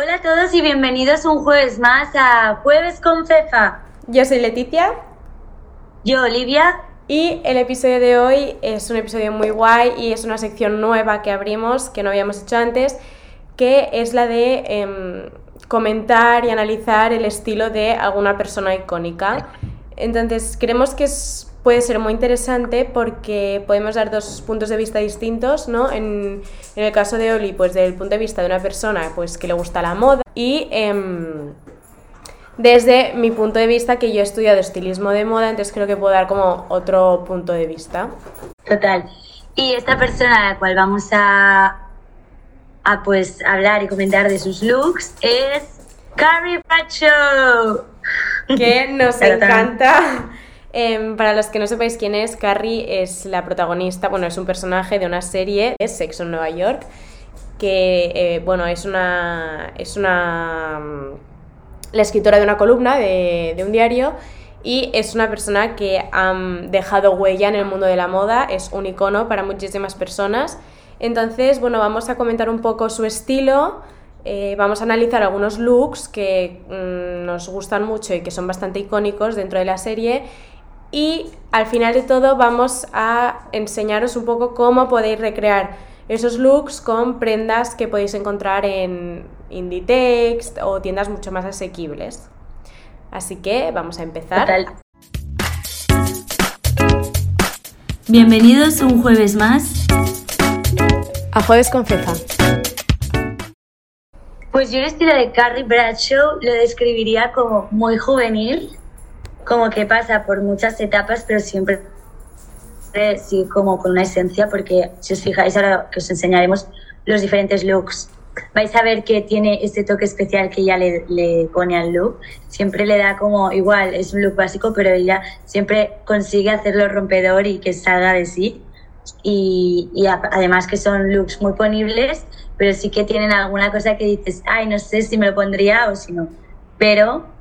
Hola a todos y bienvenidos un jueves más a Jueves con Fefa. Yo soy Leticia. Yo, Olivia. Y el episodio de hoy es un episodio muy guay y es una sección nueva que abrimos, que no habíamos hecho antes, que es la de em, comentar y analizar el estilo de alguna persona icónica. Entonces, creemos que es puede ser muy interesante porque podemos dar dos puntos de vista distintos, ¿no? En, el caso de Oli, pues desde el punto de vista de una persona pues, que le gusta la moda y em, desde mi punto de vista que yo he estudiado estilismo de moda, entonces creo que puedo dar como otro punto de vista. Total. Y esta persona a la cual vamos a, a pues hablar y comentar de sus looks es Carrie Bradshaw. Que nos encanta Em, para los que no sepáis quién es, Carrie es la protagonista, bueno, es un personaje de una serie, es Sexo en Nueva York, que, eh, bueno, es una, es una, mm, la escritora de una columna de, un diario y es una persona que ha dejado huella en el mundo de la moda, es un icono para muchísimas personas. Entonces, bueno, vamos a comentar un poco su estilo, eh, vamos a analizar algunos looks que mm, nos gustan mucho y que son bastante icónicos dentro de la serie y al final de todo vamos a enseñaros un poco cómo podéis recrear esos looks con prendas que podéis encontrar en Inditex o tiendas mucho más asequibles. Así que vamos a empezar. Bienvenidos un jueves más a Jueves con Fefa. Pues yo el estilo de Carrie Bradshaw lo describiría como muy juvenil, como que pasa por muchas etapas, pero siempre sí como con una esencia, porque si os fijáis ahora que os enseñaremos los diferentes looks, vais a ver que tiene ese toque especial que ella le, le pone al look. Siempre le da como igual, es un look básico, pero ella siempre consigue hacerlo rompedor y que salga de sí. Y, y además que son looks muy ponibles, pero sí que tienen alguna cosa que dices, ay, no sé si me lo pondría o si no. Pero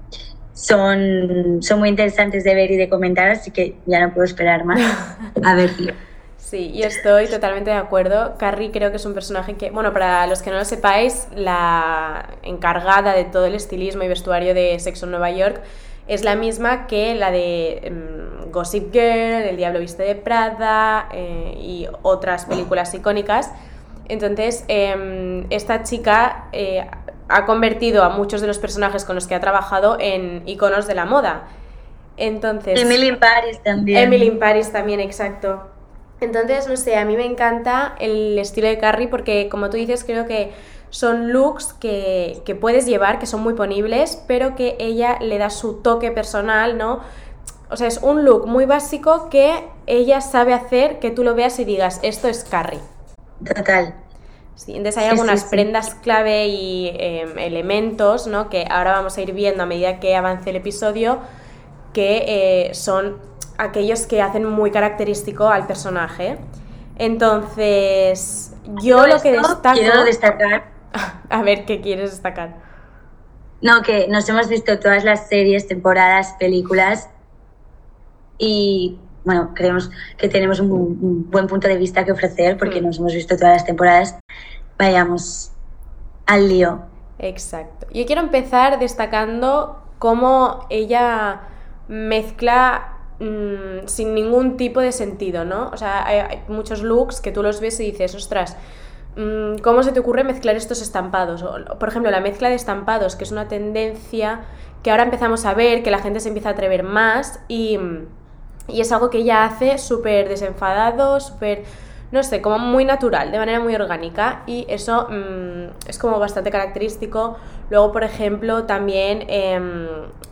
son, son muy interesantes de ver y de comentar, así que ya no puedo esperar más a verlo. Sí, yo estoy totalmente de acuerdo. Carrie creo que es un personaje que, bueno, para los que no lo sepáis, la encargada de todo el estilismo y vestuario de Sexo en Nueva York es la misma que la de mm, Gossip Girl, El Diablo Viste de Prada eh, y otras películas icónicas. Entonces, em, esta chica eh, ha convertido a muchos de los personajes con los que ha trabajado en iconos de la moda. Entonces, Emily in Paris también. Emily in Paris también, exacto. Entonces, no sé, a mí me encanta el estilo de Carrie porque, como tú dices, creo que son looks que, que puedes llevar, que son muy ponibles, pero que ella le da su toque personal, ¿no? O sea, es un look muy básico que ella sabe hacer que tú lo veas y digas, esto es Carrie. Total. Sí, entonces hay algunas prendas clave y em, elementos ¿no? que ahora vamos a ir viendo a medida que avance el episodio que eh, son aquellos que hacen muy característico al personaje. Entonces, yo lo que destaco... Quiero destacar... A ver, ¿qué quieres destacar? No, que nos hemos visto todas las series, temporadas, películas y bueno, creemos que tenemos un, buen punto de vista que ofrecer porque mm. nos hemos visto todas las temporadas. Vayamos al lío. Exacto. Yo quiero empezar destacando cómo ella mezcla mm, sin ningún tipo de sentido, ¿no? O sea, hay, muchos looks que tú los ves y dices, ostras, mm, ¿cómo se te ocurre mezclar estos estampados? por ejemplo, la mezcla de estampados, que es una tendencia que ahora empezamos a ver, que la gente se empieza a atrever más y y es algo que ella hace súper desenfadado, súper, no sé, como muy natural, de manera muy orgánica. Y eso mm, es como bastante característico. Luego, por ejemplo, también em,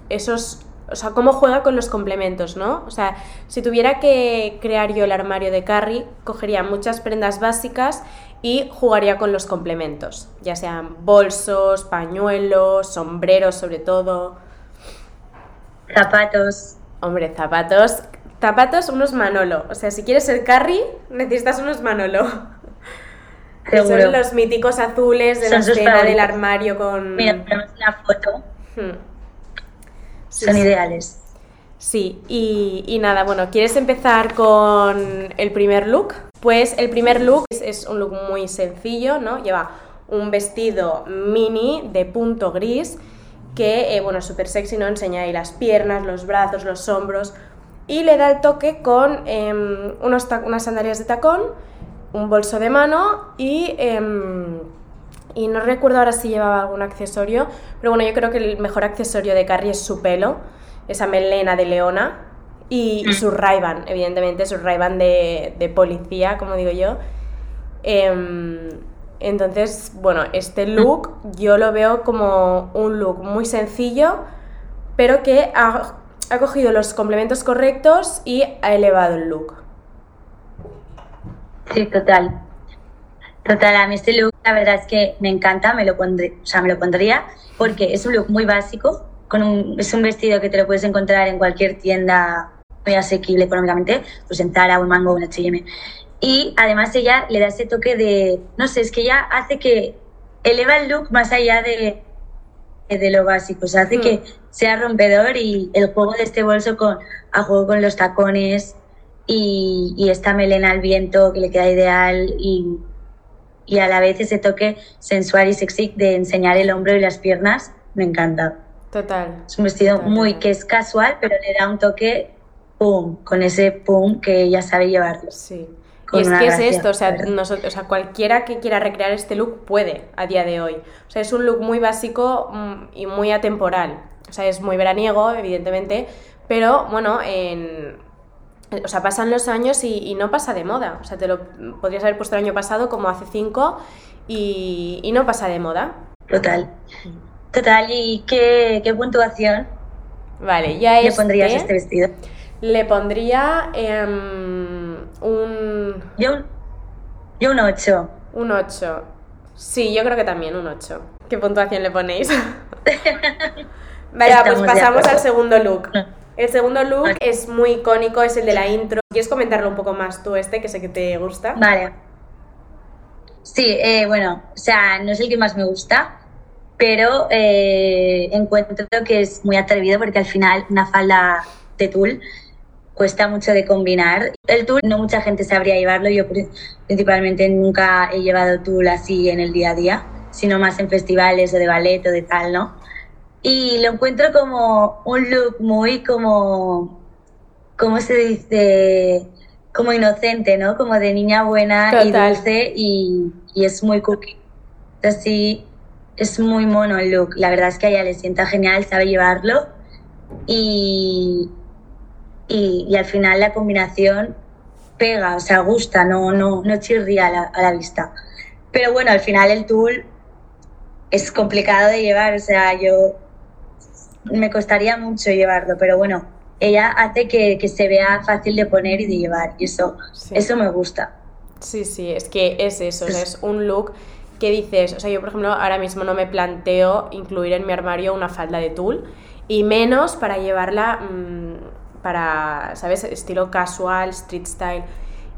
esos o sea, cómo juega con los complementos, ¿no? O sea, si tuviera que crear yo el armario de Carrie, cogería muchas prendas básicas y jugaría con los complementos, ya sean bolsos, pañuelos, sombreros sobre todo. Zapatos. Hombre, zapatos Zapatos, unos Manolo. O sea, si quieres ser Carrie, necesitas unos Manolo. Que son los míticos azules de la escena del armario con. Mira, tenemos una foto. Hmm. son ideales. Sí, y, y, nada, bueno, ¿quieres empezar con el primer look? Pues el primer look es, es un look muy sencillo, ¿no? Lleva un vestido mini de punto gris que, eh, bueno, súper sexy, ¿no? Enseña ahí las piernas, los brazos, los hombros y le da el toque con em, unos unas sandalias de tacón, un bolso de mano y... Em, y no recuerdo ahora si llevaba algún accesorio, pero bueno, yo creo que el mejor accesorio de Carrie es su pelo, esa melena de leona, y, mm. su ray evidentemente, su ray de, de, policía, como digo yo. Em, entonces, bueno, este look yo lo veo como un look muy sencillo, pero que ha, ha cogido los complementos correctos y ha elevado el look. Sí, total. Total, a mí este look la verdad es que me encanta, me lo, pondré, o sea, me lo pondría porque es un look muy básico, con un, es un vestido que te lo puedes encontrar en cualquier tienda muy asequible económicamente, pues en Zara, un Mango, un H&M. Y además ella le da ese toque de, no sé, es que ella hace que eleva el look más allá de, de lo básico, o sea, hace que hmm. sea rompedor y el juego de este bolso con, a juego con los tacones y, y esta melena al viento que le queda ideal y y a la vez ese toque sensual y sexy de enseñar el hombro y las piernas, me encanta. Total. Es un vestido muy que es casual, pero le da un toque pum, con ese pum que ella sabe llevarlo. Sí. Y es que es esto, o sea, nosotros, o sea, cualquiera que quiera recrear este look puede a día de hoy. O sea, es un look muy básico mm, y muy atemporal. O sea, es muy veraniego, evidentemente, pero bueno, en, o sea, pasan los años y, no pasa de moda. O sea, te lo podrías haber puesto el año pasado como hace cinco y, no pasa de moda. Total. Total, ¿y qué, puntuación? Vale, ya ¿Le pondrías este vestido? Le pondría em, un... Yo un... Yo un 8. Un 8. Sí, yo creo que también un 8. ¿Qué puntuación le ponéis? vale, pues pasamos al segundo look. El segundo look es muy icónico, es el de la intro. ¿Quieres comentarlo un poco más tú este, que sé que te gusta? Vale. Sí, eh, bueno, o sea, no es el que más me gusta, pero eh, encuentro que es muy atrevido porque al final una falda de tul cuesta mucho de combinar. El tul no mucha gente sabría llevarlo, yo principalmente nunca he llevado tul así en el día a día, sino más en festivales o de ballet o de tal, ¿no? y lo encuentro como un look muy como, ¿cómo se dice? Como inocente, ¿no? Como de niña buena y dulce y, es muy cookie. Así es muy mono el look. La verdad es que a ella le sienta genial, sabe llevarlo y, y, al final la combinación pega, o sea, gusta, no, no, no chirría a la, a la vista. Pero bueno, al final el tul es complicado de llevar, o sea, yo me costaría mucho llevarlo, pero bueno, ella hace que, se vea fácil de poner y de llevar, y eso, eso me gusta. Sí, sí, es que es eso, es un look que dices, o sea, yo por ejemplo ahora mismo no me planteo incluir en mi armario una falda de tul, y menos para llevarla mm, para, ¿sabes?, estilo casual, street style.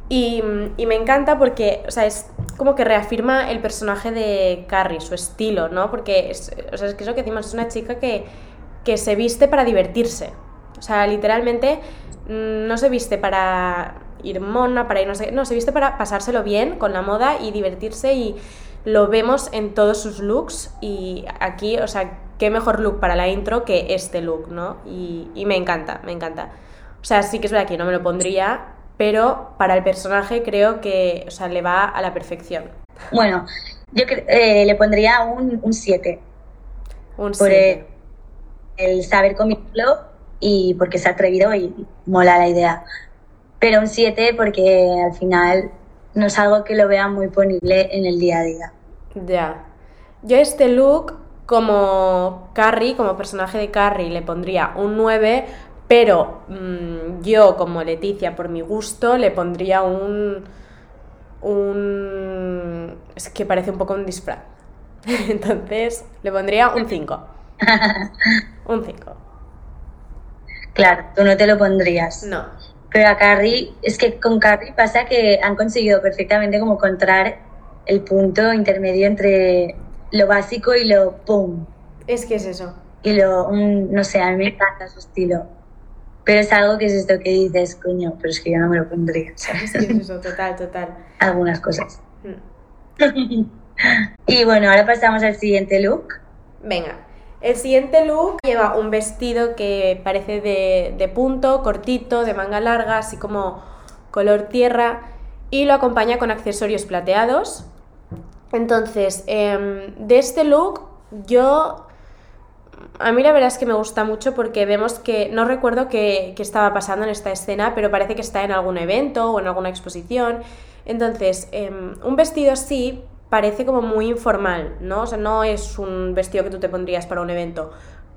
Y, y, me encanta porque, o sea, es como que reafirma el personaje de Carrie, su estilo, ¿no? Porque, es, o sea, es que eso que decimos, es una chica que que se viste para divertirse. O sea, literalmente mm, no se viste para ir mona, para ir no sé, no, se viste para pasárselo bien con la moda y divertirse y lo vemos en todos sus looks y aquí, o sea, qué mejor look para la intro que este look, ¿no? Y, me encanta, me encanta. O sea, sí que es verdad que no me lo pondría, pero para el personaje creo que, o sea, le va a la perfección. Bueno, yo eh, le pondría un 7. Un 7 el saber combinarlo y porque se ha atrevido y mola la idea. Pero un 7 porque al final no es algo que lo vea muy ponible en el día a día. Ya. Yo este look, como Carrie, como personaje de Carrie, le pondría un 9, pero mm, yo, como Leticia, por mi gusto, le pondría un. un. Es que parece un poco un disfraz. Entonces, le pondría un 5. Un 5. Claro, tú no te lo pondrías. No. Pero a Carrie, es que con Carrie pasa que han conseguido perfectamente como encontrar el punto intermedio entre lo básico y lo pum. Es que es eso. Y lo, no sé, a mí me encanta su estilo. Pero es algo que es esto que dices, coño, pero es que yo no me lo pondría. Es que es eso, total, total. Algunas cosas. Mm. Y bueno, ahora pasamos al siguiente look. Venga, el siguiente look lleva un vestido que parece de, de punto, cortito, de manga larga, así como color tierra, y lo acompaña con accesorios plateados. Entonces, em, de este look, yo. A mí la verdad es que me gusta mucho porque vemos que. No recuerdo qué, estaba pasando en esta escena, pero parece que está en algún evento o en alguna exposición. Entonces, em, un vestido así parece como muy informal, ¿no? O sea, no es un vestido que tú te pondrías para un evento.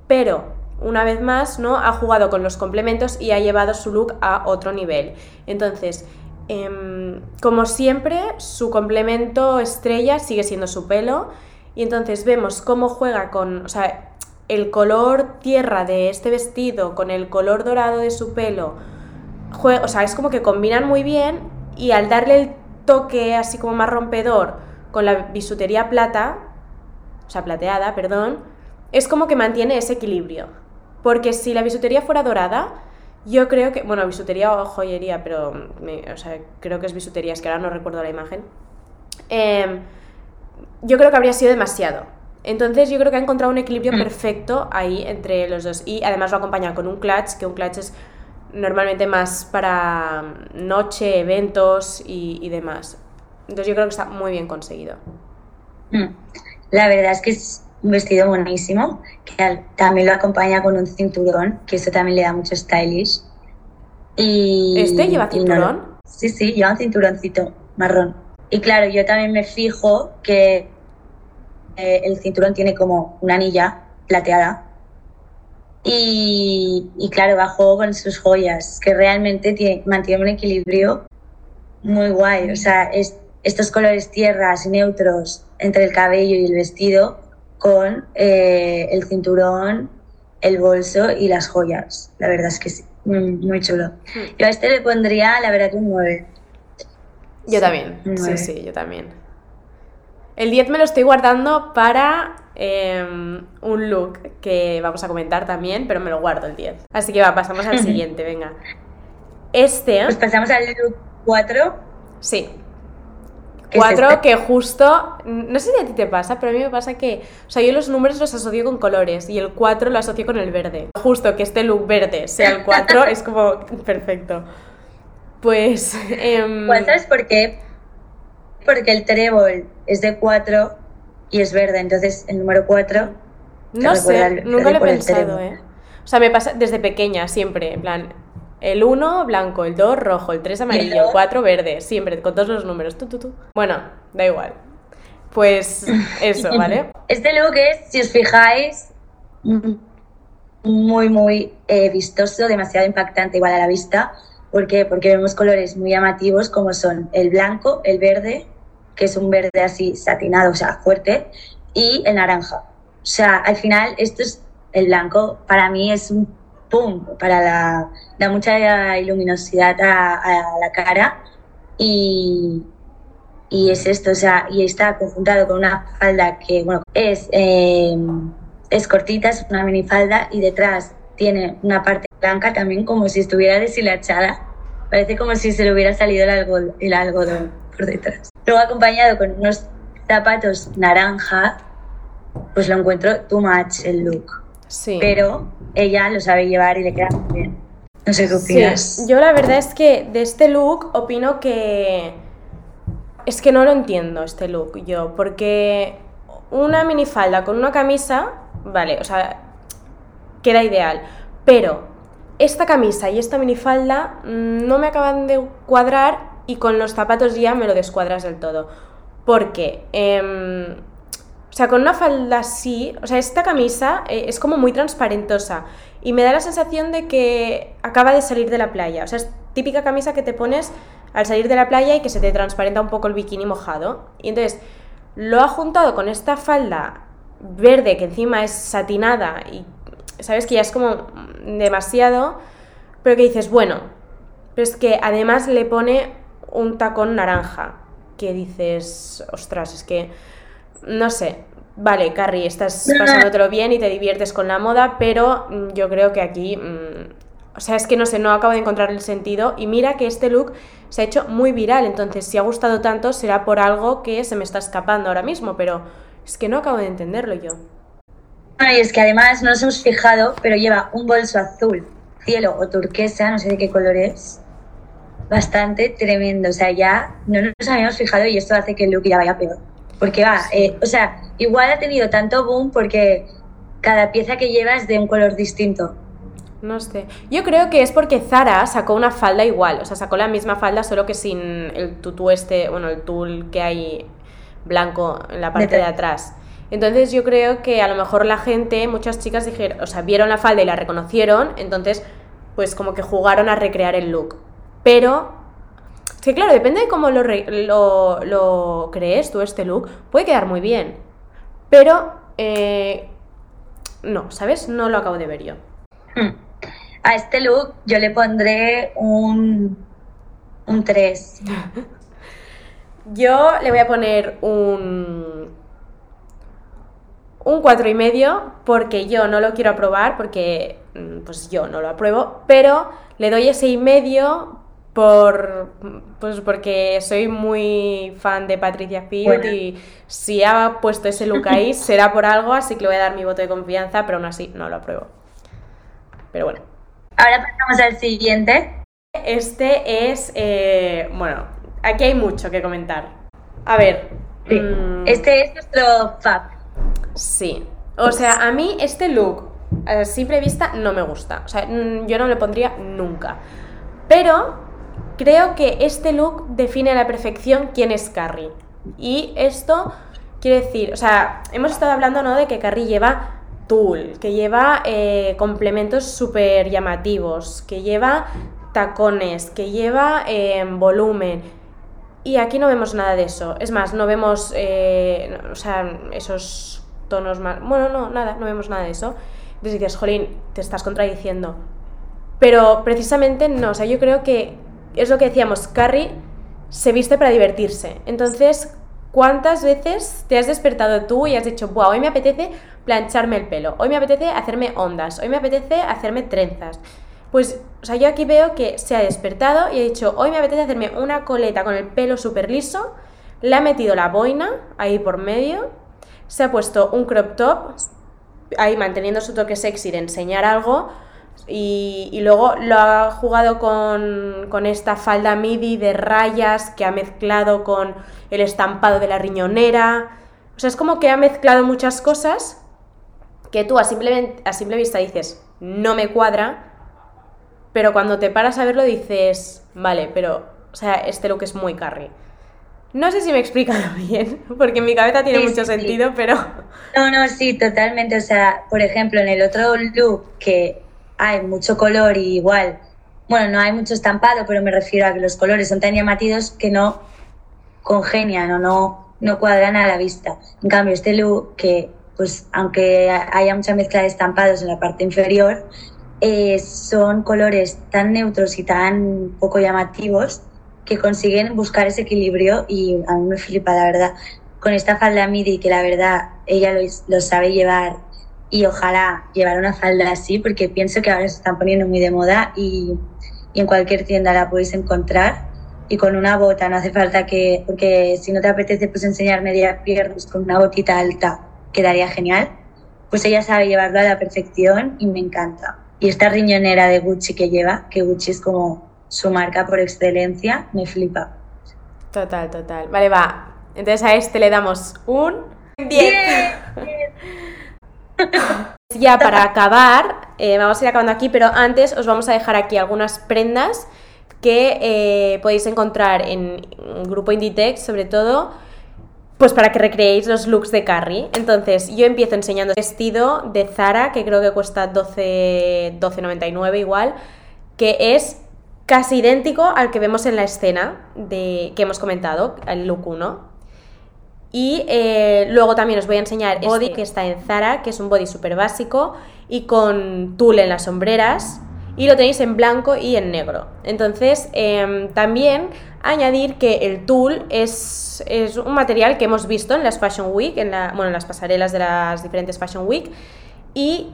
Pero, una vez más, ¿no? Ha jugado con los complementos y ha llevado su look a otro nivel. Entonces, em, como siempre, su complemento estrella sigue siendo su pelo. Y entonces vemos cómo juega con, o sea, el color tierra de este vestido con el color dorado de su pelo. o sea, es como que combinan muy bien y al darle el toque así como más rompedor con la bisutería plata, o sea, plateada, perdón, es como que mantiene ese equilibrio. Porque si la bisutería fuera dorada, yo creo que, bueno, bisutería o joyería, pero o sea, creo que es bisutería, es que ahora no recuerdo la imagen. Em, yo creo que habría sido demasiado. Entonces yo creo que ha encontrado un equilibrio mm. perfecto ahí entre los dos. Y además lo acompaña con un clutch, que un clutch es normalmente más para noche, eventos y, demás. Entonces yo creo que está muy bien conseguido. Mm. La verdad es que es un vestido buenísimo, que también lo acompaña con un cinturón, que eso también le da mucho stylish. Y, ¿Este lleva cinturón? sí, sí, lleva un cinturoncito marrón. Y claro, yo también me fijo que eh, el cinturón tiene como una anilla plateada y, claro, va con sus joyas, que realmente tiene, mantiene un equilibrio muy guay. O sea, estos colores tierras neutros entre el cabello y el vestido con eh, el cinturón, el bolso y las joyas. La verdad es que sí, muy, chulo. Hmm. Yo a este le pondría, la verdad, un 9. Yo también, sí, sí, yo también. El 10 me lo estoy guardando para Em, un look que vamos a comentar también, pero me lo guardo el 10. Así que va, pasamos al siguiente, venga. Este. Pues pasamos al look 4. Sí. 4 este? que justo, no sé si a ti te pasa, pero a mí me pasa que, o sea, yo los números los asocio con colores y el 4 lo asocio con el verde. Justo que este look verde sea el 4 es como perfecto. Pues... Eh, ¿Sabes por qué? Porque el trébol es de 4 y es verde, entonces el número 4... No sé, nunca lo he pensado, ¿eh? O sea, me pasa desde pequeña, siempre, en plan, el 1 blanco, el 2 rojo, el 3 amarillo, el 4 verde, siempre, con todos los números. Tú, tú, tú. Bueno, da igual. Pues eso, ¿vale? Este look es, si os fijáis, muy, muy eh, vistoso, demasiado impactante igual a la vista. ¿Por qué? Porque vemos colores muy llamativos como son el blanco, el verde, que es un verde así satinado, o sea, fuerte, y el naranja. O sea, al final esto es el blanco, para mí es un pum, para la, da mucha luminosidad a, la cara y, y, es esto, o sea, y está conjuntado con una falda que, bueno, es, em, es cortita, es una minifalda y detrás tiene una parte blanca también como si estuviera deshilachada. Parece como si se le hubiera salido el algodón, el algodón por detrás. Luego acompañado con unos zapatos naranja, pues lo encuentro too much el look. Sí. Pero ella lo sabe llevar y le queda muy bien. No sé qué opinas. Yo la verdad es que de este look opino que... Es que no lo entiendo este look yo, porque una minifalda con una camisa, vale, o sea, queda ideal. Pero esta camisa y esta minifalda mm, no me acaban de cuadrar y con los zapatos ya me lo descuadras del todo. Porque, em, o sea, con una falda así, o sea, esta camisa eh, es como muy transparentosa y me da la sensación de que acaba de salir de la playa. O sea, es típica camisa que te pones al salir de la playa y que se te transparenta un poco el bikini mojado. Y entonces lo ha juntado con esta falda verde que encima es satinada y sabes que ya es como demasiado, pero que dices, bueno, pero es que además le pone un tacón naranja, que dices, ostras, es que, no sé, vale, Carrie, estás pasándotelo bien y te diviertes con la moda, pero mm, yo creo que aquí mm, o sea, es que no sé, no acabo de encontrar el sentido. Y mira que este look se ha hecho muy viral, entonces si ha gustado tanto será por algo que se me está escapando ahora mismo, pero es que no acabo de entenderlo yo. Y es que además no nos hemos fijado, pero lleva un bolso azul, cielo o turquesa, no sé de qué color es. Bastante tremendo, o sea, ya no nos habíamos fijado y esto hace que el look ya vaya peor. Porque va, eh, o sea, igual ha tenido tanto boom porque cada pieza que lleva es de un color distinto. No sé. Yo creo que es porque Zara sacó una falda igual, o sea, sacó la misma falda solo que sin el tutú este, bueno, el tul que hay blanco en la parte de, atrás. Entonces yo creo que a lo mejor la gente, muchas chicas dijeron, o sea, vieron la falda y la reconocieron, entonces pues como que jugaron a recrear el look. Pero, sí, claro, depende de cómo lo, lo, lo crees tú este look, puede quedar muy bien. Pero, eh, no, ¿sabes? No lo acabo de ver yo. Hmm. A este look yo le pondré un, un 3. yo le voy a poner un un 4 y medio porque yo no lo quiero aprobar porque mm, pues yo no lo apruebo, pero le doy ese y medio por pues porque soy muy fan de Patricia Field y si ha puesto ese look ahí será por algo, así que le voy a dar mi voto de confianza, pero aún así no lo apruebo. Pero bueno. Ahora pasamos al siguiente. Este es, eh, bueno, aquí hay mucho que comentar. A ver. Mm, este es nuestro fab. Sí. O sea, a mí este look, a simple vista, no me gusta. O sea, mm, yo no le pondría nunca. Pero creo que este look define a la perfección quién es Carrie. Y esto quiere decir, o sea, hemos estado hablando, ¿no? De que Carrie lleva tul, que lleva eh, complementos súper llamativos, que lleva tacones, que lleva eh, volumen. Y aquí no vemos nada de eso. Es más, no vemos, eh, o sea, esos tonos más... Bueno, no, nada, no vemos nada de eso. Entonces dices, jolín, te estás contradiciendo. Pero precisamente no, o sea, yo creo que es lo que decíamos, Carrie se viste para divertirse. Entonces, ¿cuántas veces te has despertado tú y has dicho, Buah, hoy me apetece plancharme el pelo, hoy me apetece hacerme ondas, hoy me apetece hacerme trenzas? Pues, o sea, yo aquí veo que se ha despertado y ha dicho, hoy me apetece hacerme una coleta con el pelo súper liso, le ha metido la boina ahí por medio se ha puesto un crop top, ahí manteniendo su toque sexy de enseñar algo, y, luego lo ha jugado con, con, esta falda midi de rayas que ha mezclado con el estampado de la riñonera. O sea, es como que ha mezclado muchas cosas que tú a simple, a simple vista dices, no me cuadra, pero cuando te paras a verlo dices, vale, pero, o sea, este look es muy carry. No sé si me he explicado bien, porque en mi cabeza tiene mucho sentido, pero... No, no, sí, totalmente. O sea, por ejemplo, en el otro look que hay mucho color y igual, bueno, no hay mucho estampado, pero me refiero a que los colores son tan llamativos que no congenian o no, no cuadran a la vista. En cambio, este look que, pues, aunque haya mucha mezcla de estampados en la parte inferior, eh, son colores tan neutros y tan poco llamativos que consiguen buscar ese equilibrio y a mí me flipa, la verdad, con esta falda midi que la verdad ella lo, sabe llevar y ojalá llevar una falda así porque pienso que ahora se están poniendo muy de moda y, en cualquier tienda la podéis encontrar y con una bota, no hace falta que, porque si no te apetece pues enseñar media piernas con una botita alta quedaría genial, pues ella sabe llevarlo a la perfección y me encanta. Y esta riñonera de Gucci que lleva, que Gucci es como su marca por excelencia, me flipa. Total, total. Vale, va. Entonces a este le damos un 10. ya para acabar, eh, vamos a ir acabando aquí, pero antes os vamos a dejar aquí algunas prendas que eh, podéis encontrar en grupo Inditex, sobre todo, pues para que recreéis los looks de Carrie. Entonces, yo empiezo enseñando vestido de Zara, que creo que cuesta 12,99 igual, que es casi idéntico al que vemos en la escena de, que hemos comentado, el look 1. Y eh, luego también os voy a enseñar el body que está en Zara, que es un body súper básico y con tul en las sombreras. Y lo tenéis en blanco y en negro. Entonces, em, también añadir que el tul es, es, un material que hemos visto en las Fashion Week, en, la, bueno, en las pasarelas de las diferentes Fashion Week. Y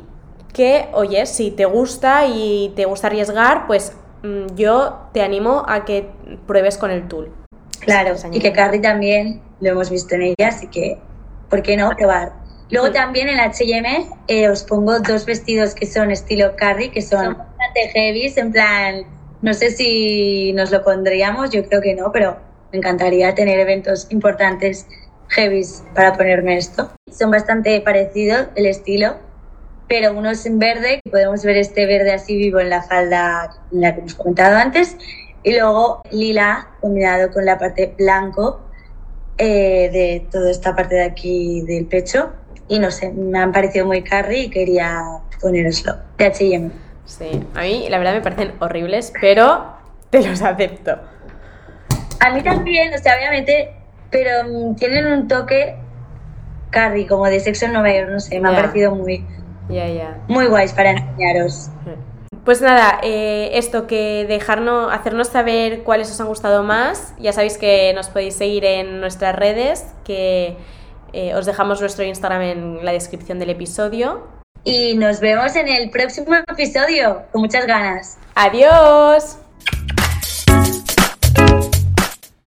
que, oye, si te gusta y te gusta arriesgar, pues mm, yo te animo a que pruebes con el tul. Claro, y que Carrie también lo hemos visto en ella, así que, ¿por qué no probar? Luego también en H&M eh, os pongo dos vestidos que son estilo Carrie, que son bastante heavy, en plan, no sé si nos lo pondríamos, yo creo que no, pero me encantaría tener eventos importantes heavy para ponerme esto. Son bastante parecidos el estilo, pero uno es en verde, podemos ver este verde así vivo en la falda en la que hemos comentado antes, y luego lila combinado con la parte blanco eh, de toda esta parte de aquí del pecho. Y no sé, me han parecido muy carry y quería poneroslo de H&M. Sí, a mí la verdad me parecen horribles, pero te los acepto. A mí también, o sea, obviamente, pero mm, tienen un toque carry, como de sexo en Nueva York, no sé, me ha parecido muy, muy guays para enseñaros. Pues nada, eh, esto que dejarnos, hacernos saber cuáles os han gustado más. Ya sabéis que nos podéis seguir en nuestras redes, que eh, os dejamos nuestro Instagram en la descripción del episodio. Y nos vemos en el próximo episodio, con muchas ganas. Adiós.